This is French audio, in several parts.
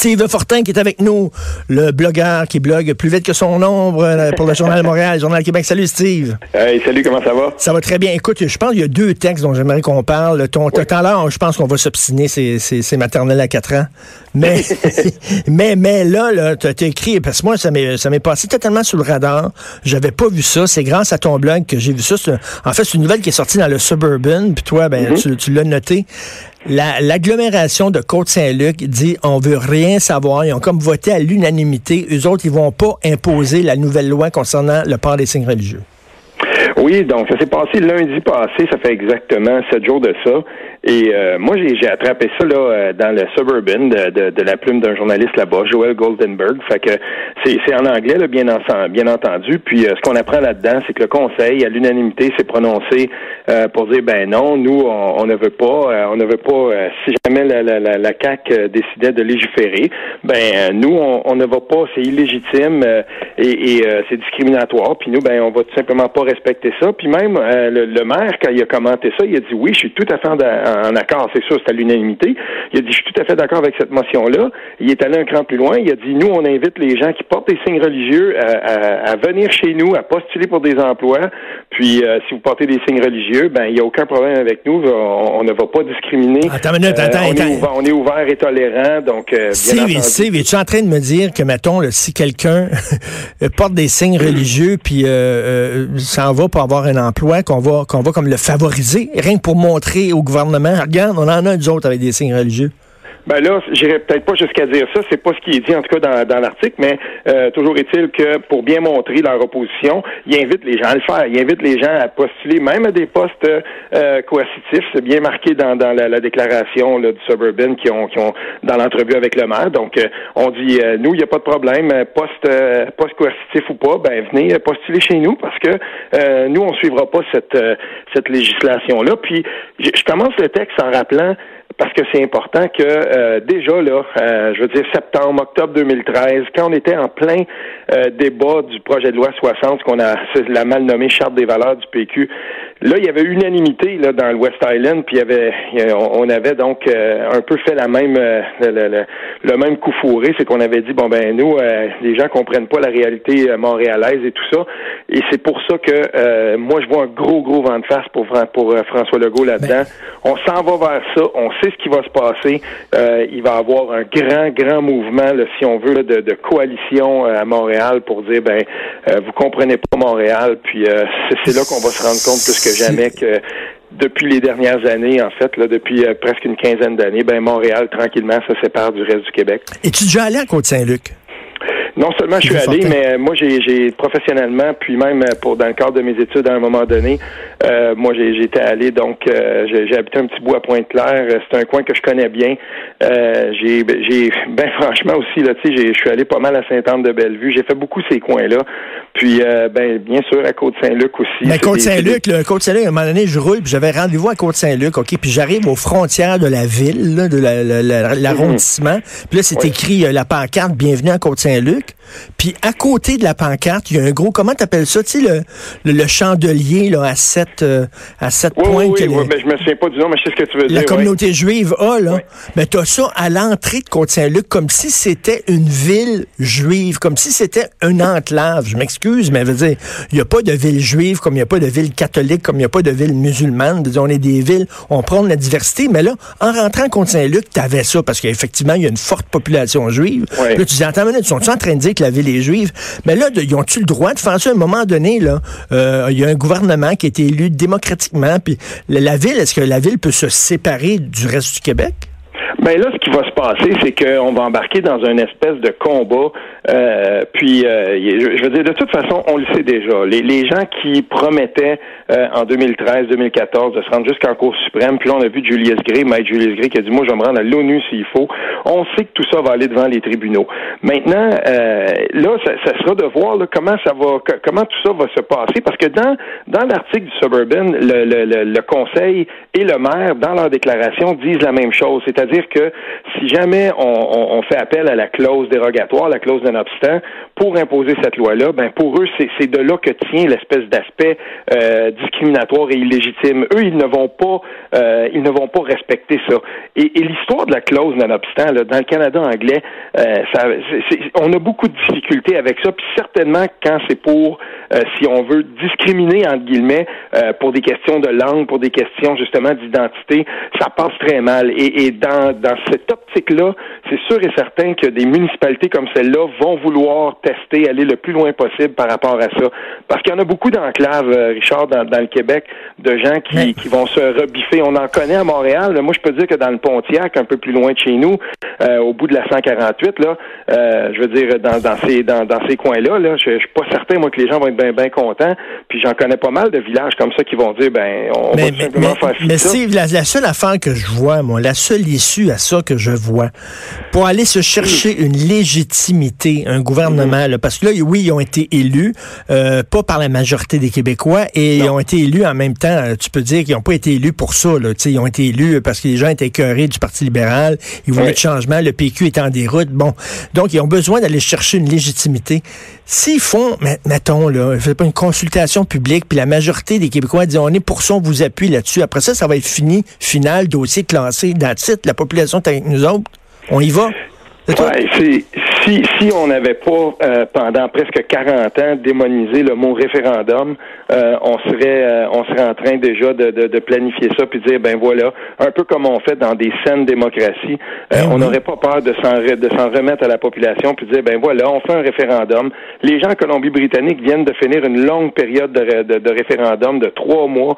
Steve Fortin qui est avec nous, le blogueur qui blogue plus vite que son ombre euh, pour le Journal de Montréal, le Journal Québec. Salut Steve. Hey, salut, comment ça va? Ça va très bien. Écoute, je pense qu'il y a deux textes dont j'aimerais qu'on parle. Ton, oui. Tout à l'heure, je pense qu'on va s'obstiner, c'est maternel à 4 ans. Mais, mais, mais là, là tu as écrit, parce que moi, ça m'est passé totalement sous le radar. J'avais pas vu ça. C'est grâce à ton blog que j'ai vu ça. En fait, c'est une nouvelle qui est sortie dans le Suburban, puis toi, ben, mm -hmm. tu, tu l'as noté. L'agglomération la, de Côte-Saint-Luc dit on veut rien savoir. Ils ont comme voté à l'unanimité. Eux autres, ils vont pas imposer la nouvelle loi concernant le port des signes religieux. Oui, donc ça s'est passé lundi passé, ça fait exactement sept jours de ça. Et euh, moi, j'ai attrapé ça là dans le Suburban de, de, de la plume d'un journaliste là-bas, Joel Goldenberg. Fait que c'est en anglais, là, bien, en, bien entendu. Puis euh, ce qu'on apprend là-dedans, c'est que le Conseil, à l'unanimité, s'est prononcé euh, pour dire ben non, nous, on, on ne veut pas, on ne veut pas. si jamais la, la, la, la CAC décidait de légiférer, ben nous, on, on ne va pas. C'est illégitime et, et c'est discriminatoire. Puis nous, ben on va tout simplement pas respecter ça. Puis même le, le, maire, quand il a commenté ça, il a dit oui, je suis tout à fait en, en accord, c'est sûr, c'est à l'unanimité. Il a dit, je suis tout à fait d'accord avec cette motion-là. Il est allé un cran plus loin. Il a dit, nous, on invite les gens qui portent des signes religieux à, à, à venir chez nous, à postuler pour des emplois. Puis, euh, si vous portez des signes religieux, ben, il n'y a aucun problème avec nous. On, on ne va pas discriminer. Attends minute, attends, euh, on, attends. Est ouvert, on est ouvert et tolérant, donc, euh, Steve, bien Steve, es-tu en train de me dire que, mettons, là, si quelqu'un porte des signes religieux puis s'en va pour avoir un emploi, qu'on va, qu'on va comme le favoriser, rien que pour montrer au gouvernement regarde, on en a deux autres avec des signes religieux. Ben là, j'irai peut-être pas jusqu'à dire ça, c'est pas ce qui est dit en tout cas dans, dans l'article, mais euh, toujours est-il que pour bien montrer leur opposition, ils invitent les gens à le faire. Ils invitent les gens à postuler même à des postes euh, coercitifs. C'est bien marqué dans, dans la, la déclaration là, du Suburban qui ont, qui ont dans l'entrevue avec le maire. Donc, euh, on dit nous, il n'y a pas de problème, poste, poste coercitif ou pas, ben venez postuler chez nous parce que nous, on suivra pas cette, cette législation-là. Puis, je commence le texte en rappelant parce que c'est important que euh, déjà là, euh, je veux dire septembre, octobre 2013, quand on était en plein euh, débat du projet de loi 60, ce qu'on a la mal nommée charte des valeurs du PQ, là il y avait unanimité là dans le West Island, puis il y avait, on avait donc un peu fait la même le, le, le, même coup fourré, c'est qu'on avait dit bon ben nous les gens comprennent pas la réalité montréalaise et tout ça, et c'est pour ça que moi je vois un gros gros vent de face pour pour François Legault là-dedans. On s'en va vers ça, on sait ce qui va se passer. Euh, il va y avoir un grand, grand mouvement, là, si on veut, là, de, de, coalition euh, à Montréal pour dire, ben, euh, vous comprenez pas Montréal, puis euh, c'est là qu'on va se rendre compte plus que jamais que depuis les dernières années, en fait, là, depuis presque une quinzaine d'années, ben Montréal, tranquillement, se sépare du reste du Québec. Es-tu déjà allé à Côte-Saint-Luc? Non seulement je suis allé, mais moi j'ai professionnellement, puis même pour dans le cadre de mes études à un moment donné, euh, moi j'étais allé donc euh, j'ai habité un petit bout à Pointe-Claire. C'est un coin que je connais bien. Euh, j'ai ben franchement aussi là, tu sais, je suis allé pas mal à Sainte-Anne-de-Bellevue. J'ai fait beaucoup ces coins-là. Puis ben bien sûr à Côte-Saint-Luc aussi. Mais Côte-Saint-Luc, le Côte-Saint-Luc, à un moment donné, je roule, puis j'avais rendez-vous à Côte-Saint-Luc, ok, puis j'arrive aux frontières de la ville, là, de l'arrondissement. La, la, puis là c'est oui. écrit la pancarte Bienvenue à Côte-Saint-Luc. Puis à côté de la pancarte, il y a un gros, comment t'appelles ça, tu sais, le, le, le, chandelier là, à sept, euh, à sept oui, points. Oui, oui, oui, mais je me souviens pas du nom, mais je sais ce que tu veux la dire. La communauté juive a, là. Mais t'as ça à l'entrée de Côte-Saint-Luc, comme si c'était une ville juive, comme si c'était une enclave. Je m'excuse, mais je veux dire, il n'y a pas de ville juive comme il n'y a pas de ville catholique, comme il n'y a pas de ville musulmane. On est des villes, on prend de la diversité, mais là, en rentrant à Côte-Saint-Luc, t'avais ça, parce qu'effectivement, il y a une forte population juive. Oui. Là, tu dis, attends, minute, sont-ils en train la ville est juive? Mais là, ils ont-tu le droit de faire ça? À un moment donné? Là, euh, il y a un gouvernement qui a été élu démocratiquement. Puis la ville, est-ce que la ville peut se séparer du reste du Québec? Ben là, ce qui va se passer, c'est qu'on va embarquer dans une espèce de combat. Euh, puis, euh, je veux dire, de toute façon, on le sait déjà. Les, les gens qui promettaient euh, en 2013-2014 de se rendre jusqu'en Cour suprême, puis là, on a vu Julius Gray, Maître Julius Gray, qui a dit, moi, je vais me rendre à l'ONU s'il faut. On sait que tout ça va aller devant les tribunaux. Maintenant, euh, là, ça, sera de voir là, comment ça va, comment tout ça va se passer, parce que dans dans l'article du Suburban, le, le, le, le Conseil et le maire, dans leur déclaration, disent la même chose, c'est-à-dire que si jamais on, on, on, fait appel à la clause dérogatoire, la clause d'un obstant, pour imposer cette loi-là, ben pour eux, c'est de là que tient l'espèce d'aspect euh, discriminatoire et illégitime. Eux, ils ne vont pas, euh, ils ne vont pas respecter ça. Et, et l'histoire de la clause, nonobstant, là, dans le Canada anglais, euh, ça, on a beaucoup de difficultés avec ça. Puis certainement, quand c'est pour, euh, si on veut discriminer entre guillemets, euh, pour des questions de langue, pour des questions justement d'identité, ça passe très mal. Et, et dans, dans cette optique-là, c'est sûr et certain que des municipalités comme celle-là vont vouloir aller le plus loin possible par rapport à ça. Parce qu'il y en a beaucoup d'enclaves, euh, Richard, dans, dans, le Québec, de gens qui, qui vont se rebiffer. On en connaît à Montréal. Moi, je peux dire que dans le Pontiac, un peu plus loin de chez nous, euh, au bout de la 148, là, euh, je veux dire, dans, dans ces, dans, dans ces coins-là, là, je, je suis pas certain, moi, que les gens vont être bien ben contents. Puis j'en connais pas mal de villages comme ça qui vont dire, ben, on va simplement faire Mais Steve, la, la seule affaire que je vois, moi, la seule issue à ça que je vois, pour aller se chercher une légitimité, un gouvernement, là, parce que là, oui, ils ont été élus, euh, pas par la majorité des Québécois, et non. ils ont été élus en même temps, euh, tu peux dire qu'ils n'ont pas été élus pour ça, là, ils ont été élus parce que les gens étaient écœurés du Parti libéral, ils voulaient oui. de changement, le PQ est en déroute, bon. Donc, ils ont besoin d'aller chercher une légitimité. S'ils font, mettons, là, pas une consultation publique, puis la majorité des Québécois disent, on est pour ça, on vous appuie là-dessus. Après ça, ça va être fini, final, dossier classé, titre, la population est avec nous autres. On y va. Ouais, c'est si si on n'avait pas euh, pendant presque 40 ans démonisé le mot référendum, euh, on serait euh, on serait en train déjà de, de, de, planifier ça puis dire ben voilà, un peu comme on fait dans des saines démocraties, ben on n'aurait pas peur de s'en de s'en remettre à la population puis dire ben voilà, on fait un référendum. Les gens en Colombie-Britannique viennent de finir une longue période de, de, de référendum de trois mois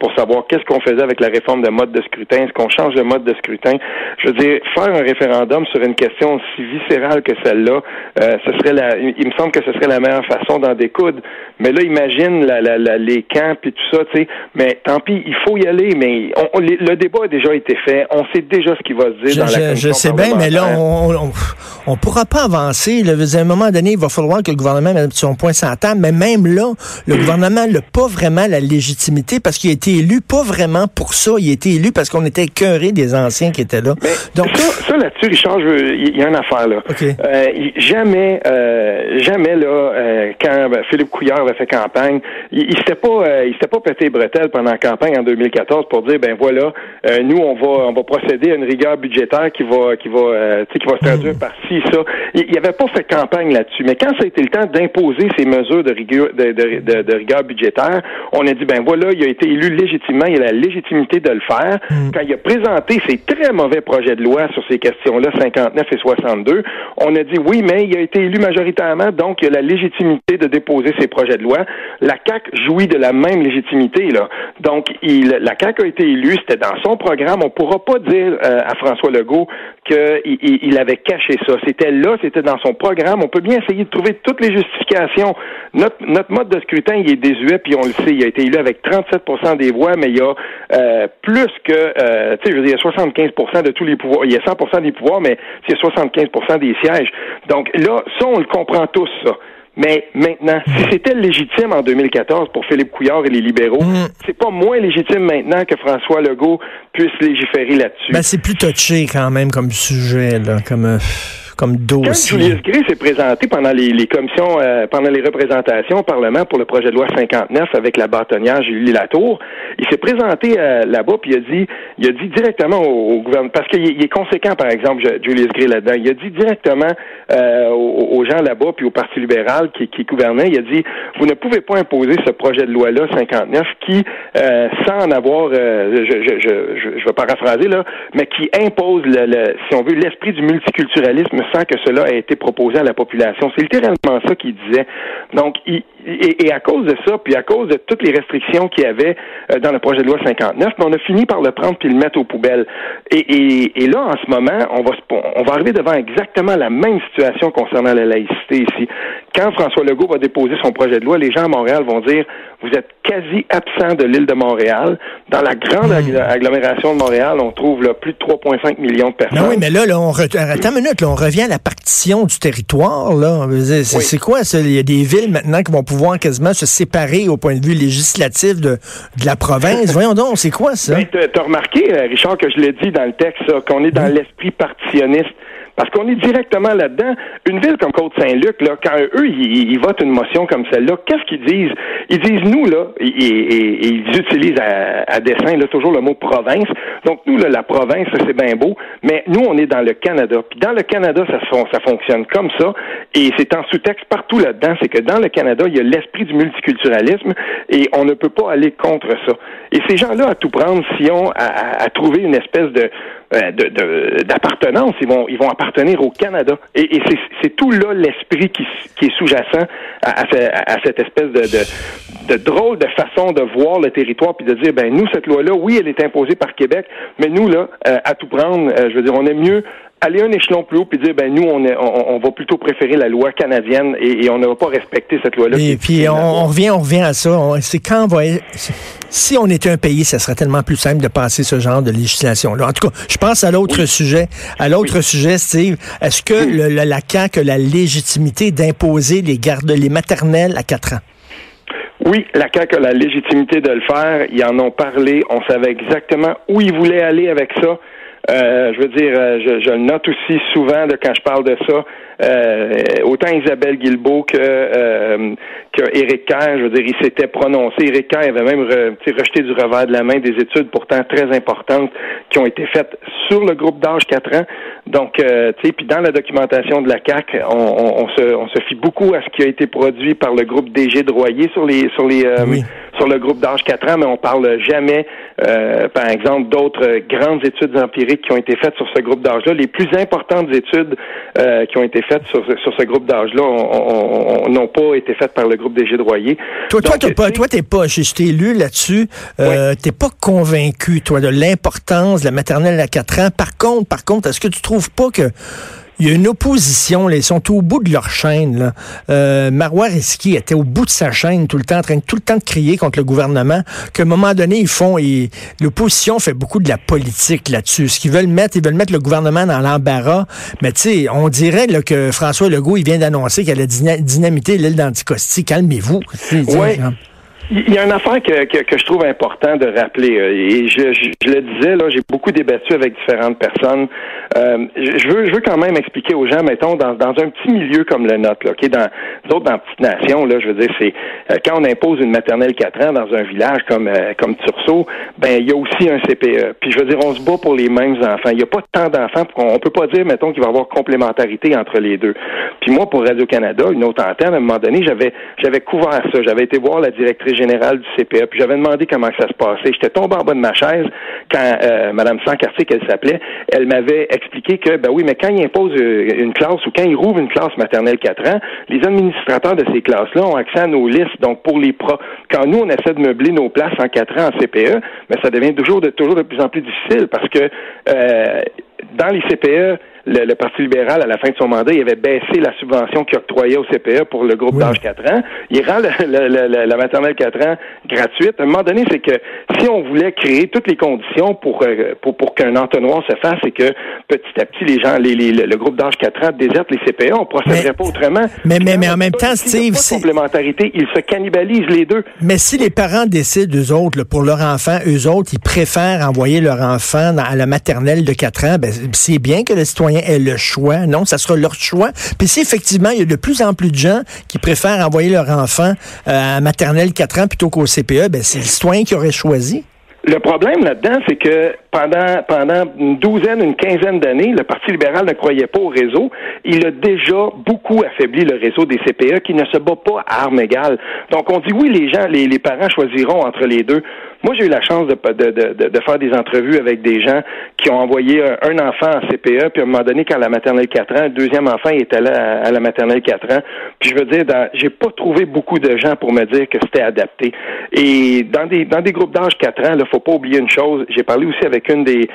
pour savoir qu'est-ce qu'on faisait avec la réforme de mode de scrutin, est-ce qu'on change de mode de scrutin. Je veux dire, faire un référendum sur une question aussi viscérale que celle-là, euh, ce serait la, il me semble que ce serait la meilleure façon d'en découdre. Mais là, imagine la, la, la, les camps et tout ça, tu sais. Mais tant pis, il faut y aller. Mais on, on, le débat a déjà été fait. On sait déjà ce qui va se dire je, dans la Je, je sais bien, mais là, on, on, on pourra pas avancer. Là. À un moment donné, il va falloir que le gouvernement mette son point sur la table. Mais même là, le gouvernement n'a pas vraiment la légitimité parce qu'il a été élu pas vraiment pour ça. Il a été élu parce qu'on était cœuré des anciens qui étaient là. Mais Donc ça, ça là-dessus, Richard, il y a une affaire là. Okay. Euh, jamais, euh, jamais là, euh, quand ben, Philippe Couillard fait campagne, il, s'était pas, euh, il s'était pas pété les bretelles pendant la campagne en 2014 pour dire ben voilà, euh, nous on va, on va procéder à une rigueur budgétaire qui va, qui va, qui va se traduire mmh. par ci ça. Il, il avait pas fait campagne là-dessus. Mais quand ça a été le temps d'imposer ces mesures de rigueur, de, de, de, de rigueur budgétaire, on a dit ben voilà, il a été élu légitimement, il a la légitimité de le faire. Mmh. Quand il a présenté ses très mauvais projets de loi sur ces questions-là, 59 et 62, on a dit oui, mais il a été élu majoritairement, donc il a la légitimité de déposer ses projets de loi. La CAC jouit de la même légitimité là. Donc il, la CAC a été élue, c'était dans son programme. On pourra pas dire euh, à François Legault qu'il il, il avait caché ça. C'était là, c'était dans son programme. On peut bien essayer de trouver toutes les justifications. Notre, notre mode de scrutin, il est désuet, puis on le sait. Il a été élu avec 37% des voix, mais il y a euh, plus que, euh, tu sais, je veux dire, il y a 75% de tous les pouvoirs. Il y a 100% des pouvoirs, mais c'est 75% des sièges. Donc là, ça, on le comprend tous, ça. Mais maintenant, si c'était légitime en 2014 pour Philippe Couillard et les libéraux, mmh. c'est pas moins légitime maintenant que François Legault puisse légiférer là-dessus. Ben, c'est plus touché quand même comme sujet, là, comme... Euh comme dossier. Quand Julius Gray s'est présenté pendant les, les commissions, euh, pendant les représentations au Parlement pour le projet de loi 59 avec la bâtonnière Julie Latour, il s'est présenté euh, là-bas puis il a dit, il a dit directement au, au gouvernement, parce qu'il est conséquent par exemple Julius Gray là-dedans, il a dit directement euh, aux, aux, gens là-bas puis au Parti libéral qui, qui gouvernait, il a dit, vous ne pouvez pas imposer ce projet de loi-là 59 qui, euh, sans en avoir, je, je, je, je, vais paraphraser là, mais qui impose le, le si on veut l'esprit du multiculturalisme que cela ait été proposé à la population. C'est littéralement ça qu'il disait. Donc, il, et, et, à cause de ça, puis à cause de toutes les restrictions qu'il y avait euh, dans le projet de loi 59, on a fini par le prendre puis le mettre aux poubelles. Et, et, et, là, en ce moment, on va, on va arriver devant exactement la même situation concernant la laïcité ici. Quand François Legault va déposer son projet de loi, les gens à Montréal vont dire vous êtes quasi absent de l'île de Montréal. Dans la grande mmh. agglomération de Montréal, on trouve là, plus de 3,5 millions de personnes. Non, oui, mais là, là on re... attends une minute, là, on revient à la partition du territoire. Là. C'est, oui. quoi ça? Il y a des villes maintenant qui vont pouvoir quasiment se séparer au point de vue législatif de, de la province. Voyons donc, c'est quoi ça? Ben, tu as remarqué, Richard, que je l'ai dit dans le texte, qu'on est dans mmh. l'esprit partitionniste Parce qu'on est directement là-dedans. Une ville comme Côte-Saint-Luc, là, quand eux, ils, votent une motion comme celle-là, qu'est-ce qu'ils disent? Ils disent, nous, là, et, ils utilisent à, dessein, là, toujours le mot province. Donc, nous, là, la province, c'est bien beau, mais nous, on est dans le Canada. Puis dans le Canada, ça, fonctionne comme ça, et c'est en sous-texte partout là-dedans, c'est que dans le Canada, il y a l'esprit du multiculturalisme, et on ne peut pas aller contre ça. Et ces gens-là, à tout prendre, si on à, trouver une espèce de euh, d'appartenance, ils vont ils vont appartenir au Canada. Et, c'est tout là l'esprit qui, qui est sous-jacent à, à, cette espèce de, de, drôle de façon de voir le territoire puis de dire ben nous cette loi-là, oui, elle est imposée par Québec, mais nous là, euh, à tout prendre, euh, je veux dire, on est mieux aller un échelon plus haut puis dire ben nous on, est, on, va plutôt préférer la loi canadienne et, on ne va pas respecter cette loi-là. Et puis on, revient on revient à ça. C'est quand on va si on était un pays, ça serait tellement plus simple de passer ce genre de législation là. En tout cas, je pense à l'autre sujet. À l'autre sujet, Steve, est-ce que le, la CAQ a la légitimité d'imposer les gardes les maternelles à 4 ans? Oui, la CAQ a la légitimité de le faire. Ils en ont parlé. On savait exactement où ils voulaient aller avec ça. Euh, je veux dire, euh, je, je, le note aussi souvent de quand je parle de ça. Euh, autant Isabelle Guilbeault que, euh, que Kerr, je veux dire, il s'était prononcé. Éric Kerr avait même rejeté du revers de la main des études pourtant très importantes qui ont été faites sur le groupe d'âge 4 ans. Donc, euh, tu sais, puis dans la documentation de la CAC, on, on, se, on se fie beaucoup à ce qui a été produit par le groupe DG Droyer sur les sur les sur le groupe d'âge 4 ans, mais on parle jamais, par exemple, d'autres grandes études empiriques qui ont été faites sur ce groupe d'âge-là. Les plus importantes études qui ont été faites sur, ce groupe d'âge-là n'ont pas été faites par le groupe des Droyer. Toi, toi, t'es pas, toi, t'es pas, je t'ai lu là-dessus, euh, t'es pas convaincu, toi, de l'importance de la maternelle à 4 ans. Par contre, par contre, est-ce que tu trouves pas que il y a une opposition, là, ils sont au bout de leur chaîne. Là. Euh, Marois Risky était au bout de sa chaîne tout le temps, en train de tout le temps de crier contre le gouvernement, qu'à un moment donné, ils font, l'opposition fait beaucoup de la politique là-dessus. Ce qu'ils veulent mettre, ils veulent mettre le gouvernement dans l'embarras. Mais tu sais, on dirait là, que François Legault, il vient d'annoncer qu'elle a dynamité l'île d'Anticosti. Calmez-vous. Ouais. Il y a une affaire que, que, je trouve important de rappeler, euh, et je, je, le disais, là, j'ai beaucoup débattu avec différentes personnes. Euh, je, veux, je veux quand même expliquer aux gens, mettons, dans, dans un petit milieu comme le nôtre, là, est dans nous autres, dans Petite Nation, là, je veux dire, c'est euh, quand on impose une maternelle 4 ans dans un village comme comme Tursault, ben il y a aussi un CPE. Puis je veux dire, on se bat pour les mêmes enfants. Il n'y a pas tant d'enfants, on, peut pas dire, mettons, qu'il va y avoir complémentarité entre les deux. Puis moi, pour Radio-Canada, une autre antenne, à un moment donné, j'avais j'avais couvert ça. J'avais été voir la directrice général du CPE. Puis j'avais demandé comment ça se passait. J'étais tombé en bas de ma chaise quand euh, Mme Sancartier, qu'elle s'appelait, elle m'avait expliqué que, ben oui, mais quand il impose euh, une classe ou quand il rouvre une classe maternelle 4 ans, les administrateurs de ces classes-là ont accès à nos listes. Donc, pour les pros, quand nous, on essaie de meubler nos places en 4 ans en CPE, mais ça devient toujours de, toujours de plus en plus difficile parce que euh, dans les CPE, le, Parti libéral, à la fin de son mandat, il avait baissé la subvention qu'il octroyait au CPE pour le groupe d'âge 4 ans. Il rend la maternelle 4 ans gratuite. À un moment donné, c'est que si on voulait créer toutes les conditions pour, euh, pour, pour qu'un entonnoir se fasse et que petit à petit, les gens, les, le groupe d'âge 4 ans déserte les CPE, on procéderait pas autrement. Mais, mais, mais en même temps, Steve... Si complémentarité, ils se cannibalisent les deux. Mais si les parents décident, eux autres, pour leur enfant, eux autres, ils préfèrent envoyer leur enfant à la maternelle de 4 ans, ben, c'est bien que le citoyen est le choix. Non, ça sera leur choix. Puis si effectivement, il y a de plus en plus de gens qui préfèrent envoyer leur enfant euh, à maternelle 4 ans plutôt qu'au CPE, ben c'est le citoyen qui aurait choisi. Le problème là-dedans, c'est que pendant pendant une douzaine, une quinzaine d'années, le Parti libéral ne croyait pas au réseau. Il a déjà beaucoup affaibli le réseau des CPE qui ne se bat pas à armes égales. Donc on dit oui, les gens, les, les parents choisiront entre les deux. Moi, j'ai eu la chance de, de, de, de, faire des entrevues avec des gens qui ont envoyé un, enfant en CPE, puis à un moment donné, quand la maternelle 4 ans, le deuxième enfant était là à, la maternelle 4 ans. Puis je veux dire, j'ai pas trouvé beaucoup de gens pour me dire que c'était adapté. Et dans des dans des groupes d'âge 4 ans, faut pas oublier une chose. J'ai parlé aussi avec une des,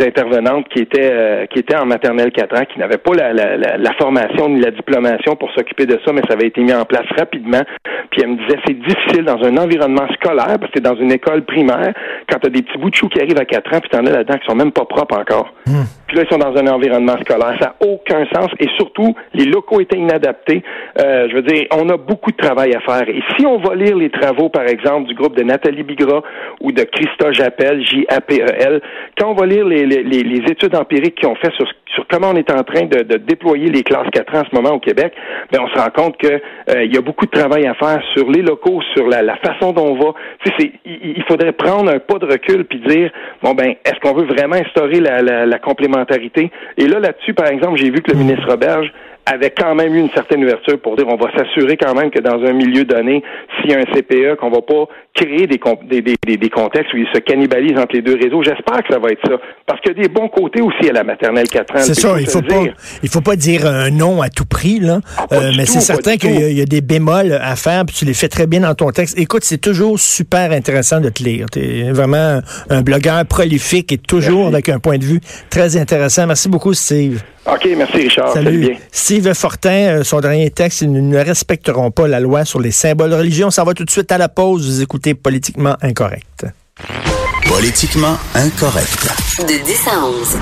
intervenantes qui était euh, qui était en maternelle 4 ans, qui n'avait pas la, formation ni la diplomation pour s'occuper de ça, mais ça avait été mis en place rapidement. Puis elle me disait c'est difficile dans un environnement scolaire parce que dans une école primaire quand tu as des petits bouts de chou qui arrivent à 4 ans puis t'en as là-dedans qui sont même pas propres encore. Hmm. Puis là, ils sont dans un environnement scolaire. Ça n'a aucun sens. Et surtout, les locaux étaient inadaptés. Euh, je veux dire, on a beaucoup de travail à faire. Et si on va lire les travaux, par exemple, du groupe de Nathalie Bigra ou de Christa Jappel, J-A-P-E-L, quand on va lire les, les, les études empiriques qu'ils ont fait sur, sur comment on est en train de, de, déployer les classes 4 ans en ce moment au Québec, ben on se rend compte que euh, y a beaucoup de travail à faire sur les locaux, sur la, la façon dont on va. Tu sais, il, il faudrait prendre un pas de recul puis dire bon ben est-ce qu'on veut vraiment instaurer la, la, la complémentarité Et là là-dessus, par exemple, j'ai vu que le ministre Roberge avait quand même eu une certaine ouverture pour dire on va s'assurer quand même que dans un milieu donné, s'il y a un CPE, qu'on va pas créer des, des, des, des, contextes où ils se cannibalisent entre les deux réseaux. J'espère que ça va être ça. Parce qu'il y a des bons côtés aussi à la maternelle 4 ans. C'est ça, il faut pas, il faut pas dire un non à tout prix, là. Ah, euh, mais c'est certain qu'il y, y, a des bémols à faire, puis tu les fais très bien dans ton texte. Écoute, c'est toujours super intéressant de te lire. Tu es vraiment un blogueur prolifique et toujours merci. avec un point de vue très intéressant. Merci beaucoup, Steve. OK, merci Richard. Salut. Bien. Steve Fortin, euh, son dernier texte, ils ne respecteront pas la loi sur les symboles religieux. On s'en va tout de suite à la pause. Vous écoutez Politiquement Incorrect. Politiquement Incorrect. De 10 à 11.